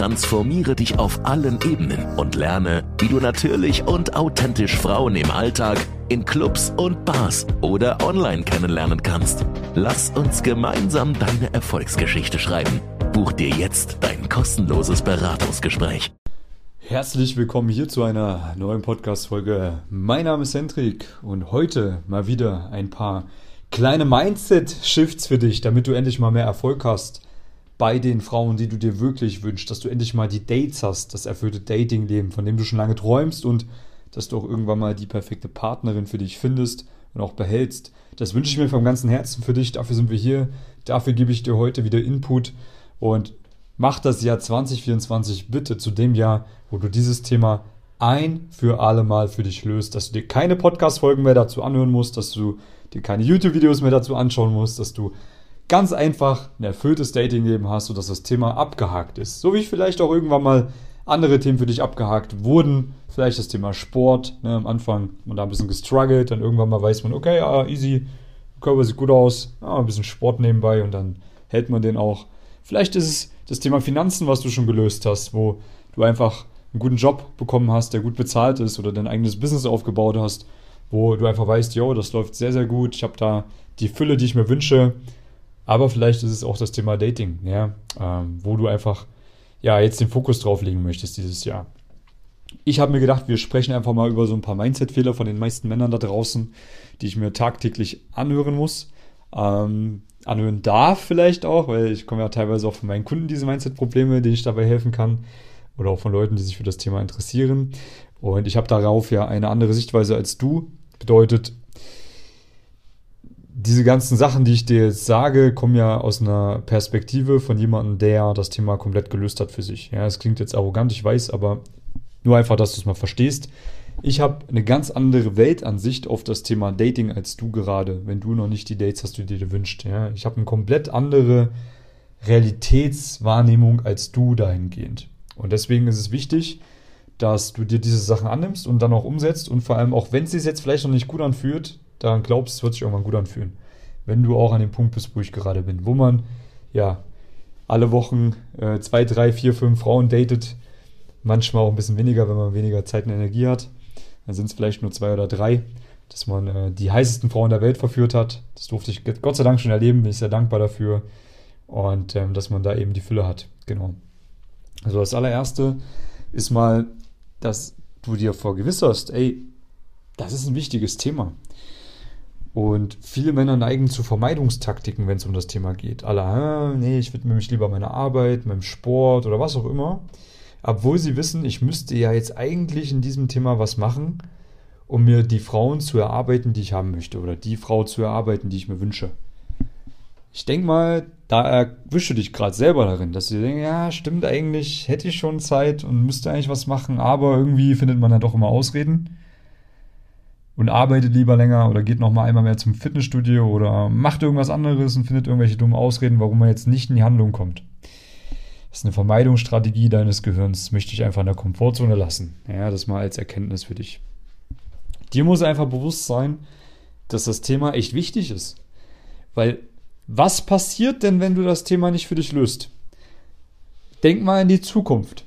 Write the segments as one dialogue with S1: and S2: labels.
S1: Transformiere dich auf allen Ebenen und lerne, wie du natürlich und authentisch Frauen im Alltag, in Clubs und Bars oder online kennenlernen kannst. Lass uns gemeinsam deine Erfolgsgeschichte schreiben. Buch dir jetzt dein kostenloses Beratungsgespräch.
S2: Herzlich willkommen hier zu einer neuen Podcast-Folge. Mein Name ist Hendrik und heute mal wieder ein paar kleine Mindset-Shifts für dich, damit du endlich mal mehr Erfolg hast bei den Frauen, die du dir wirklich wünschst, dass du endlich mal die Dates hast, das erfüllte Dating-Leben, von dem du schon lange träumst und dass du auch irgendwann mal die perfekte Partnerin für dich findest und auch behältst. Das wünsche ich mir vom ganzen Herzen für dich. Dafür sind wir hier. Dafür gebe ich dir heute wieder Input und mach das Jahr 2024 bitte zu dem Jahr, wo du dieses Thema ein für alle Mal für dich löst, dass du dir keine Podcast-Folgen mehr dazu anhören musst, dass du dir keine YouTube-Videos mehr dazu anschauen musst, dass du ganz einfach ein erfülltes Dating-Leben hast, sodass das Thema abgehakt ist. So wie vielleicht auch irgendwann mal andere Themen für dich abgehakt wurden. Vielleicht das Thema Sport. Ne, am Anfang man da ein bisschen gestruggelt, dann irgendwann mal weiß man, okay, ja, easy, Körper sieht gut aus, ja, ein bisschen Sport nebenbei und dann hält man den auch. Vielleicht ist es das Thema Finanzen, was du schon gelöst hast, wo du einfach einen guten Job bekommen hast, der gut bezahlt ist oder dein eigenes Business aufgebaut hast, wo du einfach weißt, yo, das läuft sehr, sehr gut, ich habe da die Fülle, die ich mir wünsche aber vielleicht ist es auch das Thema Dating, ja, ähm, wo du einfach ja jetzt den Fokus drauf legen möchtest dieses Jahr. Ich habe mir gedacht, wir sprechen einfach mal über so ein paar Mindset-Fehler von den meisten Männern da draußen, die ich mir tagtäglich anhören muss. Ähm, anhören darf vielleicht auch, weil ich komme ja teilweise auch von meinen Kunden diese Mindset-Probleme, denen ich dabei helfen kann. Oder auch von Leuten, die sich für das Thema interessieren. Und ich habe darauf ja eine andere Sichtweise als du. Bedeutet, diese ganzen Sachen, die ich dir jetzt sage, kommen ja aus einer Perspektive von jemandem, der das Thema komplett gelöst hat für sich. Ja, es klingt jetzt arrogant, ich weiß, aber nur einfach, dass du es mal verstehst. Ich habe eine ganz andere Weltansicht auf das Thema Dating als du gerade, wenn du noch nicht die Dates hast, die du dir wünschst. Ja, ich habe eine komplett andere Realitätswahrnehmung als du dahingehend. Und deswegen ist es wichtig, dass du dir diese Sachen annimmst und dann auch umsetzt und vor allem auch wenn es sich jetzt vielleicht noch nicht gut anfühlt, daran glaubst, wird sich irgendwann gut anfühlen. Wenn du auch an dem Punkt bist, wo ich gerade bin, wo man ja alle Wochen äh, zwei, drei, vier, fünf Frauen datet, manchmal auch ein bisschen weniger, wenn man weniger Zeit und Energie hat. Dann sind es vielleicht nur zwei oder drei, dass man äh, die heißesten Frauen der Welt verführt hat. Das durfte ich Gott sei Dank schon erleben, bin ich sehr dankbar dafür. Und ähm, dass man da eben die Fülle hat. Genau. Also das allererste ist mal, dass du dir vergewisserst, ey, das ist ein wichtiges Thema. Und viele Männer neigen zu Vermeidungstaktiken, wenn es um das Thema geht. Alle, ah, nee, ich widme mich lieber meiner Arbeit, meinem Sport oder was auch immer. Obwohl sie wissen, ich müsste ja jetzt eigentlich in diesem Thema was machen, um mir die Frauen zu erarbeiten, die ich haben möchte. Oder die Frau zu erarbeiten, die ich mir wünsche. Ich denke mal, da erwische dich gerade selber darin, dass sie denken, ja, stimmt eigentlich, hätte ich schon Zeit und müsste eigentlich was machen, aber irgendwie findet man ja doch immer Ausreden und arbeitet lieber länger oder geht noch mal einmal mehr zum Fitnessstudio oder macht irgendwas anderes und findet irgendwelche dummen Ausreden, warum man jetzt nicht in die Handlung kommt. Das ist eine Vermeidungsstrategie deines Gehirns. Das möchte ich einfach in der Komfortzone lassen. Ja, das mal als Erkenntnis für dich. Dir muss einfach bewusst sein, dass das Thema echt wichtig ist. Weil was passiert denn, wenn du das Thema nicht für dich löst? Denk mal in die Zukunft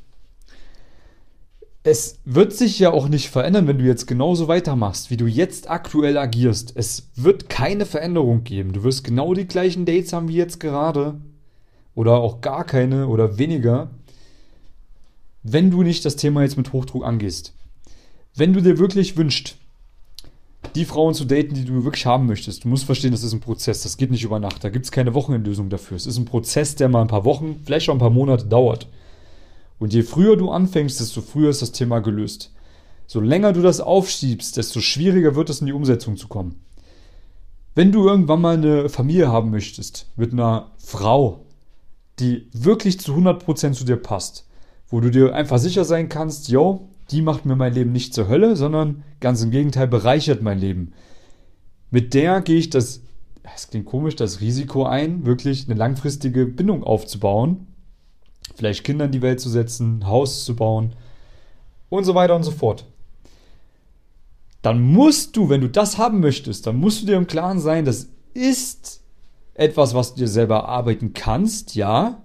S2: es wird sich ja auch nicht verändern, wenn du jetzt genauso weitermachst, wie du jetzt aktuell agierst. Es wird keine Veränderung geben. Du wirst genau die gleichen Dates haben wie jetzt gerade. Oder auch gar keine oder weniger. Wenn du nicht das Thema jetzt mit Hochdruck angehst. Wenn du dir wirklich wünschst, die Frauen zu daten, die du wirklich haben möchtest. Du musst verstehen, das ist ein Prozess. Das geht nicht über Nacht. Da gibt es keine Wochenendlösung dafür. Es ist ein Prozess, der mal ein paar Wochen, vielleicht auch ein paar Monate dauert. Und je früher du anfängst, desto früher ist das Thema gelöst. So länger du das aufschiebst, desto schwieriger wird es in die Umsetzung zu kommen. Wenn du irgendwann mal eine Familie haben möchtest mit einer Frau, die wirklich zu 100% zu dir passt, wo du dir einfach sicher sein kannst, yo, die macht mir mein Leben nicht zur Hölle, sondern ganz im Gegenteil bereichert mein Leben. Mit der gehe ich das es klingt komisch, das Risiko ein, wirklich eine langfristige Bindung aufzubauen, vielleicht Kinder in die Welt zu setzen, Haus zu bauen und so weiter und so fort. Dann musst du, wenn du das haben möchtest, dann musst du dir im Klaren sein, das ist etwas, was du dir selber erarbeiten kannst, ja.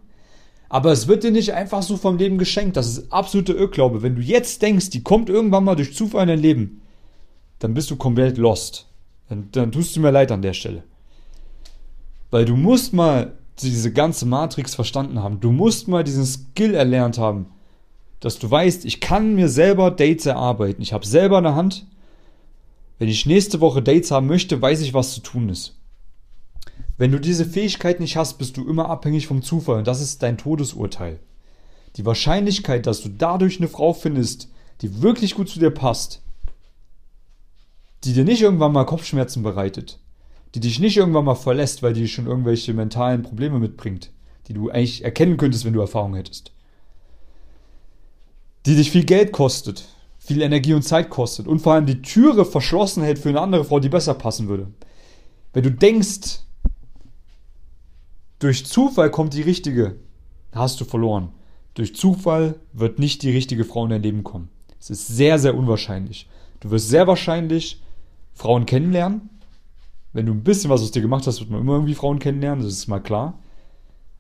S2: Aber es wird dir nicht einfach so vom Leben geschenkt. Das ist absolute Irrglaube. Wenn du jetzt denkst, die kommt irgendwann mal durch Zufall in dein Leben, dann bist du komplett lost. Dann, dann tust du mir leid an der Stelle. Weil du musst mal diese ganze Matrix verstanden haben. Du musst mal diesen Skill erlernt haben, dass du weißt, ich kann mir selber Dates erarbeiten. Ich habe selber eine Hand. Wenn ich nächste Woche Dates haben möchte, weiß ich, was zu tun ist. Wenn du diese Fähigkeit nicht hast, bist du immer abhängig vom Zufall und das ist dein Todesurteil. Die Wahrscheinlichkeit, dass du dadurch eine Frau findest, die wirklich gut zu dir passt, die dir nicht irgendwann mal Kopfschmerzen bereitet, die dich nicht irgendwann mal verlässt, weil die schon irgendwelche mentalen Probleme mitbringt, die du eigentlich erkennen könntest, wenn du Erfahrung hättest, die dich viel Geld kostet, viel Energie und Zeit kostet und vor allem die Türe verschlossen hält für eine andere Frau, die besser passen würde. Wenn du denkst, durch Zufall kommt die richtige, hast du verloren. Durch Zufall wird nicht die richtige Frau in dein Leben kommen. Es ist sehr, sehr unwahrscheinlich. Du wirst sehr wahrscheinlich Frauen kennenlernen. Wenn du ein bisschen was aus dir gemacht hast, wird man immer irgendwie Frauen kennenlernen, das ist mal klar.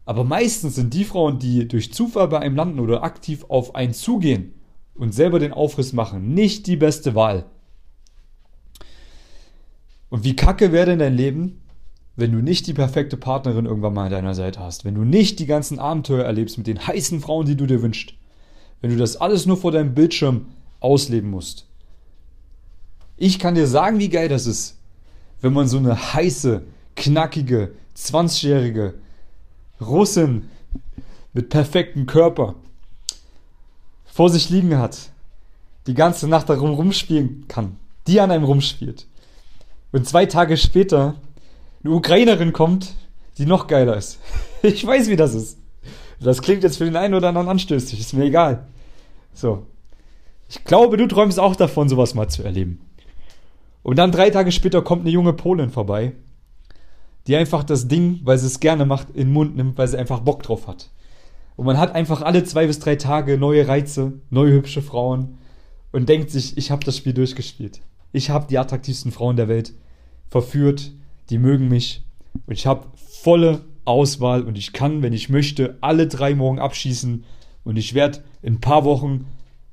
S2: Aber meistens sind die Frauen, die durch Zufall bei einem landen oder aktiv auf einen zugehen und selber den Aufriss machen, nicht die beste Wahl. Und wie kacke wäre denn dein Leben, wenn du nicht die perfekte Partnerin irgendwann mal an deiner Seite hast, wenn du nicht die ganzen Abenteuer erlebst mit den heißen Frauen, die du dir wünschst, wenn du das alles nur vor deinem Bildschirm ausleben musst. Ich kann dir sagen, wie geil das ist, wenn man so eine heiße, knackige, 20-jährige Russin mit perfektem Körper vor sich liegen hat, die ganze Nacht darum rumspielen kann, die an einem rumspielt. Und zwei Tage später eine Ukrainerin kommt, die noch geiler ist. Ich weiß, wie das ist. Das klingt jetzt für den einen oder anderen anstößig, ist mir egal. So. Ich glaube, du träumst auch davon, sowas mal zu erleben. Und dann drei Tage später kommt eine junge Polin vorbei, die einfach das Ding, weil sie es gerne macht, in den Mund nimmt, weil sie einfach Bock drauf hat. Und man hat einfach alle zwei bis drei Tage neue Reize, neue hübsche Frauen und denkt sich, ich habe das Spiel durchgespielt. Ich habe die attraktivsten Frauen der Welt verführt, die mögen mich. Und ich habe volle Auswahl und ich kann, wenn ich möchte, alle drei morgen abschießen. Und ich werde in ein paar Wochen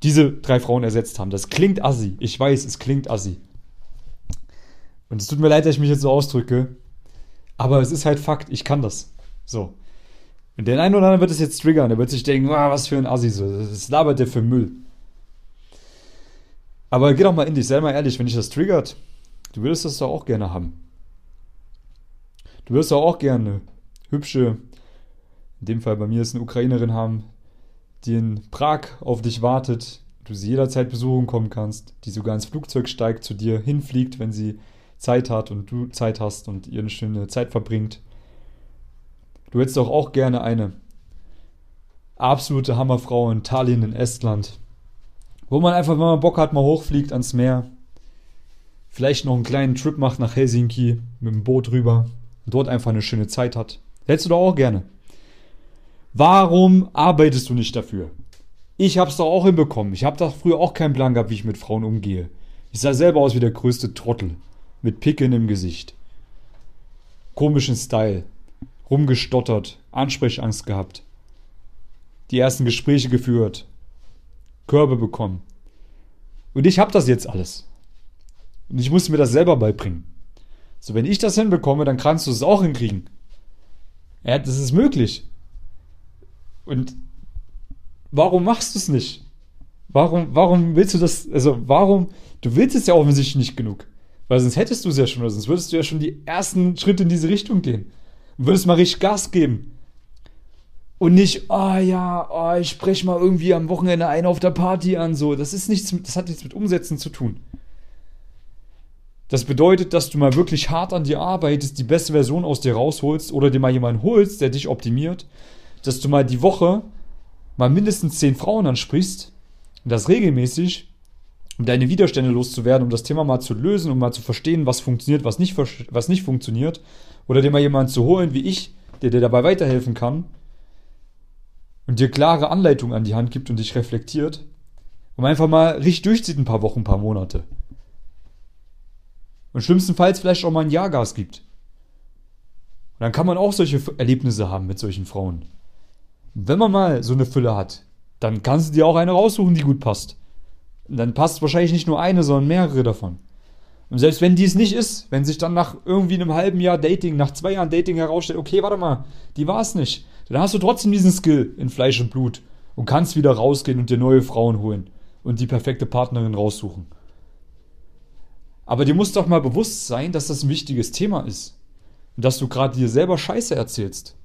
S2: diese drei Frauen ersetzt haben. Das klingt assi. Ich weiß, es klingt assi. Und es tut mir leid, dass ich mich jetzt so ausdrücke. Aber es ist halt Fakt, ich kann das. So. Und der eine oder andere wird es jetzt triggern. Der wird sich denken, ah, was für ein Assi. So. Das labert der für Müll. Aber geh doch mal in dich, sei mal ehrlich, wenn dich das triggert, du würdest das doch auch gerne haben. Du wirst auch gerne hübsche, in dem Fall bei mir ist eine Ukrainerin haben, die in Prag auf dich wartet, du sie jederzeit besuchen kommen kannst, die sogar ins Flugzeug steigt, zu dir hinfliegt, wenn sie Zeit hat und du Zeit hast und ihr eine schöne Zeit verbringt. Du hättest doch auch gerne eine absolute Hammerfrau in Tallinn in Estland, wo man einfach, wenn man Bock hat, mal hochfliegt ans Meer, vielleicht noch einen kleinen Trip macht nach Helsinki mit dem Boot rüber, und dort einfach eine schöne Zeit hat. Hättest du doch auch gerne. Warum arbeitest du nicht dafür? Ich hab's doch auch hinbekommen. Ich hab doch früher auch keinen Plan gehabt, wie ich mit Frauen umgehe. Ich sah selber aus wie der größte Trottel. Mit Picken im Gesicht. Komischen Style. Rumgestottert. Ansprechangst gehabt. Die ersten Gespräche geführt. Körbe bekommen. Und ich hab das jetzt alles. Und ich musste mir das selber beibringen. So, wenn ich das hinbekomme, dann kannst du es auch hinkriegen. Ja, das ist möglich. Und warum machst du es nicht? Warum, warum willst du das, also warum, du willst es ja offensichtlich nicht genug. Weil sonst hättest du es ja schon, oder sonst würdest du ja schon die ersten Schritte in diese Richtung gehen. Und würdest mal richtig Gas geben. Und nicht, oh ja, oh, ich spreche mal irgendwie am Wochenende einen auf der Party an, so. Das ist nichts, das hat nichts mit Umsetzen zu tun. Das bedeutet, dass du mal wirklich hart an dir arbeitest, die beste Version aus dir rausholst oder dir mal jemanden holst, der dich optimiert, dass du mal die Woche mal mindestens zehn Frauen ansprichst und das regelmäßig, um deine Widerstände loszuwerden, um das Thema mal zu lösen, um mal zu verstehen, was funktioniert, was nicht, was nicht funktioniert Oder dir mal jemanden zu holen wie ich, der dir dabei weiterhelfen kann und dir klare Anleitungen an die Hand gibt und dich reflektiert und einfach mal richtig durchzieht ein paar Wochen, ein paar Monate. Und schlimmstenfalls vielleicht auch mal ein Jahr Gas gibt. Und dann kann man auch solche Erlebnisse haben mit solchen Frauen. wenn man mal so eine Fülle hat, dann kannst du dir auch eine raussuchen, die gut passt. Dann passt wahrscheinlich nicht nur eine, sondern mehrere davon. Und selbst wenn dies nicht ist, wenn sich dann nach irgendwie einem halben Jahr Dating, nach zwei Jahren Dating herausstellt, okay, warte mal, die war es nicht, dann hast du trotzdem diesen Skill in Fleisch und Blut und kannst wieder rausgehen und dir neue Frauen holen und die perfekte Partnerin raussuchen. Aber dir muss doch mal bewusst sein, dass das ein wichtiges Thema ist. Und dass du gerade dir selber Scheiße erzählst.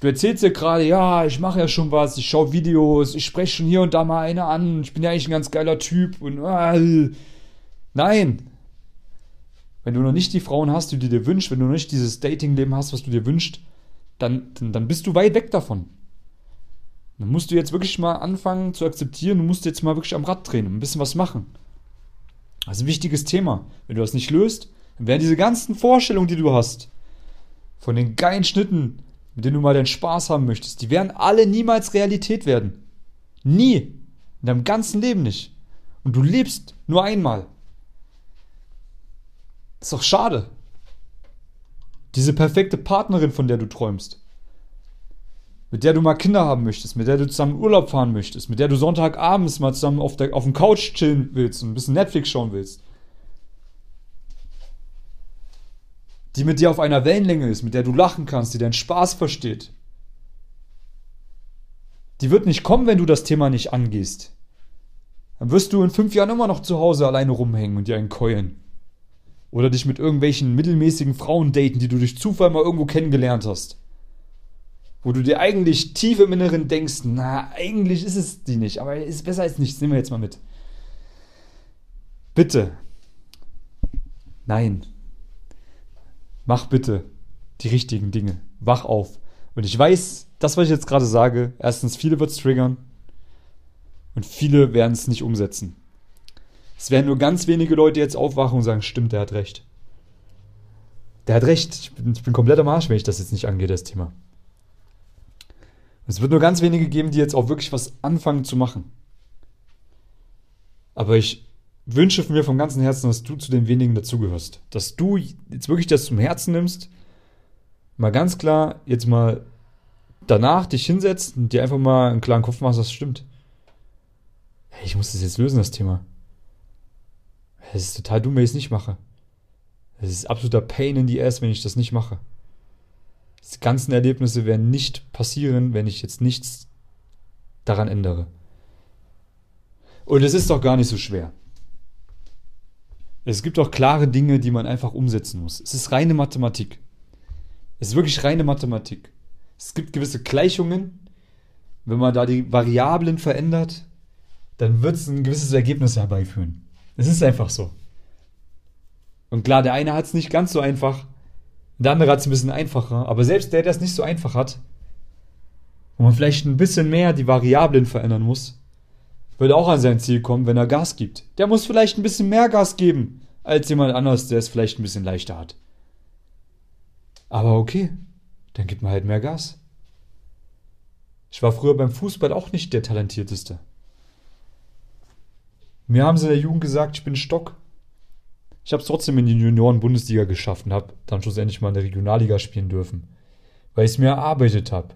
S2: Du erzählst dir gerade, ja, ich mache ja schon was, ich schaue Videos, ich spreche schon hier und da mal eine an, ich bin ja eigentlich ein ganz geiler Typ und äh, nein. Wenn du noch nicht die Frauen hast, die du dir wünschst, wenn du noch nicht dieses Datingleben hast, was du dir wünschst, dann, dann, dann bist du weit weg davon. Dann musst du jetzt wirklich mal anfangen zu akzeptieren, du musst jetzt mal wirklich am Rad drehen und ein bisschen was machen. Das ist ein wichtiges Thema. Wenn du das nicht löst, dann werden diese ganzen Vorstellungen, die du hast, von den geilen Schnitten, mit denen du mal deinen Spaß haben möchtest, die werden alle niemals Realität werden. Nie. In deinem ganzen Leben nicht. Und du lebst nur einmal. Ist doch schade. Diese perfekte Partnerin, von der du träumst. Mit der du mal Kinder haben möchtest, mit der du zusammen Urlaub fahren möchtest, mit der du Sonntagabends mal zusammen auf, der, auf dem Couch chillen willst und ein bisschen Netflix schauen willst. Die mit dir auf einer Wellenlänge ist, mit der du lachen kannst, die deinen Spaß versteht. Die wird nicht kommen, wenn du das Thema nicht angehst. Dann wirst du in fünf Jahren immer noch zu Hause alleine rumhängen und dir einen keulen. Oder dich mit irgendwelchen mittelmäßigen Frauen daten, die du durch Zufall mal irgendwo kennengelernt hast. Wo du dir eigentlich tief im Inneren denkst, na, eigentlich ist es die nicht, aber ist besser als nichts, nehmen wir jetzt mal mit. Bitte. Nein, mach bitte die richtigen Dinge. Wach auf. Und ich weiß, das, was ich jetzt gerade sage, erstens, viele wird es triggern und viele werden es nicht umsetzen. Es werden nur ganz wenige Leute jetzt aufwachen und sagen, stimmt, der hat recht. Der hat recht. Ich bin, ich bin komplett am Arsch, wenn ich das jetzt nicht angehe, das Thema. Es wird nur ganz wenige geben, die jetzt auch wirklich was anfangen zu machen. Aber ich wünsche mir vom ganzen Herzen, dass du zu den wenigen dazugehörst. Dass du jetzt wirklich das zum Herzen nimmst, mal ganz klar jetzt mal danach dich hinsetzt und dir einfach mal einen klaren Kopf machst, das stimmt. Ich muss das jetzt lösen, das Thema. Es ist total dumm, wenn ich es nicht mache. Es ist absoluter Pain in the ass, wenn ich das nicht mache. Die ganzen Erlebnisse werden nicht passieren, wenn ich jetzt nichts daran ändere. Und es ist doch gar nicht so schwer. Es gibt auch klare Dinge, die man einfach umsetzen muss. Es ist reine Mathematik. Es ist wirklich reine Mathematik. Es gibt gewisse Gleichungen. Wenn man da die Variablen verändert, dann wird es ein gewisses Ergebnis herbeiführen. Es ist einfach so. Und klar, der eine hat es nicht ganz so einfach, der andere hat es ein bisschen einfacher, aber selbst der, der es nicht so einfach hat, wo man vielleicht ein bisschen mehr die Variablen verändern muss, wird auch an sein Ziel kommen, wenn er Gas gibt. Der muss vielleicht ein bisschen mehr Gas geben als jemand anderes, der es vielleicht ein bisschen leichter hat. Aber okay, dann gibt man halt mehr Gas. Ich war früher beim Fußball auch nicht der talentierteste. Mir haben sie in der Jugend gesagt, ich bin Stock. Ich habe es trotzdem in die Junioren-Bundesliga geschafft und habe dann schlussendlich mal in der Regionalliga spielen dürfen, weil ich es mir erarbeitet habe.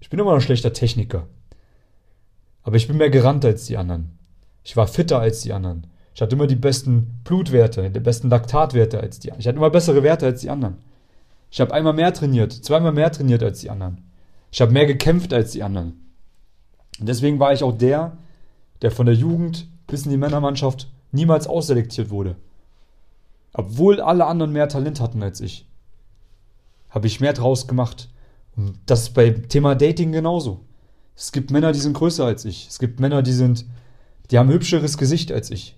S2: Ich bin immer noch ein schlechter Techniker. Aber ich bin mehr gerannt als die anderen. Ich war fitter als die anderen. Ich hatte immer die besten Blutwerte, die besten Laktatwerte als die anderen. Ich hatte immer bessere Werte als die anderen. Ich habe einmal mehr trainiert, zweimal mehr trainiert als die anderen. Ich habe mehr gekämpft als die anderen. Und deswegen war ich auch der, der von der Jugend bis in die Männermannschaft niemals ausselektiert wurde. Obwohl alle anderen mehr Talent hatten als ich, habe ich mehr draus gemacht. Und das ist beim Thema Dating genauso. Es gibt Männer, die sind größer als ich. Es gibt Männer, die sind, die haben hübscheres Gesicht als ich.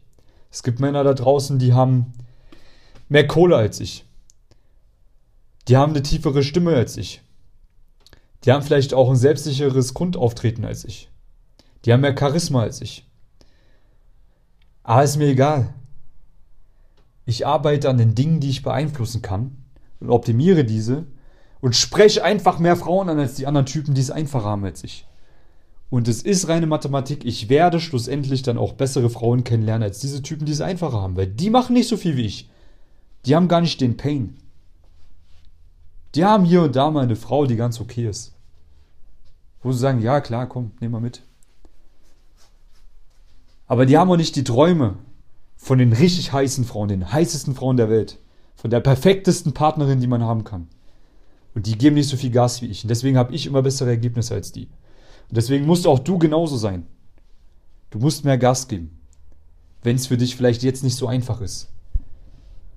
S2: Es gibt Männer da draußen, die haben mehr Kohle als ich. Die haben eine tiefere Stimme als ich. Die haben vielleicht auch ein selbstsicheres Grundauftreten als ich. Die haben mehr Charisma als ich. Aber ist mir egal. Ich arbeite an den Dingen, die ich beeinflussen kann und optimiere diese und spreche einfach mehr Frauen an als die anderen Typen, die es einfacher haben als ich. Und es ist reine Mathematik. Ich werde schlussendlich dann auch bessere Frauen kennenlernen als diese Typen, die es einfacher haben, weil die machen nicht so viel wie ich. Die haben gar nicht den Pain. Die haben hier und da mal eine Frau, die ganz okay ist. Wo sie sagen, ja klar, komm, nehm mal mit. Aber die haben auch nicht die Träume von den richtig heißen Frauen, den heißesten Frauen der Welt. Von der perfektesten Partnerin, die man haben kann. Und die geben nicht so viel Gas wie ich. Und deswegen habe ich immer bessere Ergebnisse als die. Deswegen musst auch du genauso sein. Du musst mehr Gas geben. Wenn es für dich vielleicht jetzt nicht so einfach ist.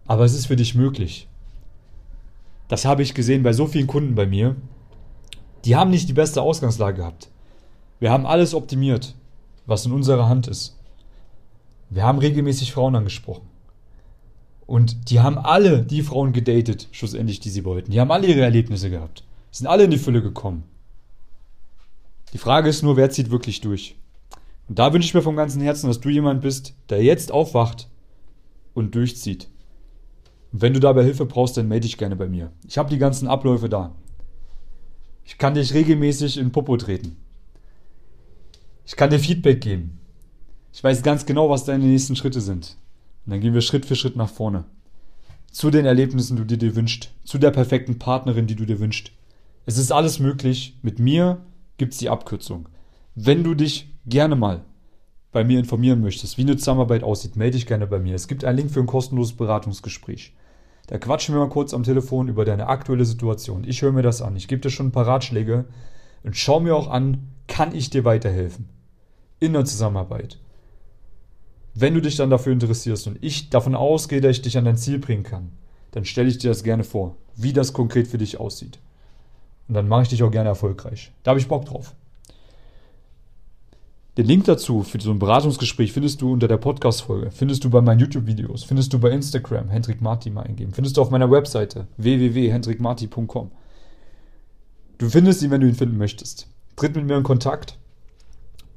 S2: Aber es ist für dich möglich. Das habe ich gesehen bei so vielen Kunden bei mir. Die haben nicht die beste Ausgangslage gehabt. Wir haben alles optimiert, was in unserer Hand ist. Wir haben regelmäßig Frauen angesprochen. Und die haben alle die Frauen gedatet, schlussendlich, die sie wollten. Die haben alle ihre Erlebnisse gehabt. Sind alle in die Fülle gekommen. Die Frage ist nur, wer zieht wirklich durch? Und da wünsche ich mir vom ganzen Herzen, dass du jemand bist, der jetzt aufwacht und durchzieht. Und wenn du dabei Hilfe brauchst, dann melde dich gerne bei mir. Ich habe die ganzen Abläufe da. Ich kann dich regelmäßig in Popo treten. Ich kann dir Feedback geben. Ich weiß ganz genau, was deine nächsten Schritte sind. Und dann gehen wir Schritt für Schritt nach vorne. Zu den Erlebnissen, die du dir wünschst. Zu der perfekten Partnerin, die du dir wünschst. Es ist alles möglich. Mit mir gibt es die Abkürzung. Wenn du dich gerne mal bei mir informieren möchtest, wie eine Zusammenarbeit aussieht, melde dich gerne bei mir. Es gibt einen Link für ein kostenloses Beratungsgespräch. Da quatschen wir mal kurz am Telefon über deine aktuelle Situation. Ich höre mir das an. Ich gebe dir schon ein paar Ratschläge und schau mir auch an, kann ich dir weiterhelfen? In der Zusammenarbeit. Wenn du dich dann dafür interessierst und ich davon ausgehe, dass ich dich an dein Ziel bringen kann, dann stelle ich dir das gerne vor, wie das konkret für dich aussieht. Und dann mache ich dich auch gerne erfolgreich. Da habe ich Bock drauf. Den Link dazu für so ein Beratungsgespräch findest du unter der Podcast-Folge, findest du bei meinen YouTube-Videos, findest du bei Instagram, Hendrik Marti mal eingeben, findest du auf meiner Webseite www.hendrikmarti.com. Du findest ihn, wenn du ihn finden möchtest. Tritt mit mir in Kontakt.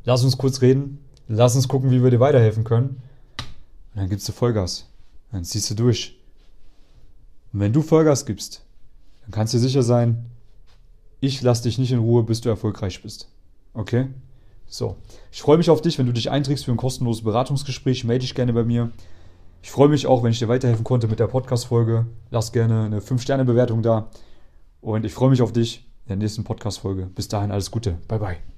S2: Lass uns kurz reden. Lass uns gucken, wie wir dir weiterhelfen können. Und dann gibst du Vollgas. Dann ziehst du durch. Und wenn du Vollgas gibst, dann kannst du sicher sein, ich lasse dich nicht in Ruhe, bis du erfolgreich bist. Okay? So. Ich freue mich auf dich, wenn du dich einträgst für ein kostenloses Beratungsgespräch. Melde dich gerne bei mir. Ich freue mich auch, wenn ich dir weiterhelfen konnte mit der Podcast-Folge. Lass gerne eine 5-Sterne-Bewertung da. Und ich freue mich auf dich in der nächsten Podcast-Folge. Bis dahin alles Gute. Bye, bye.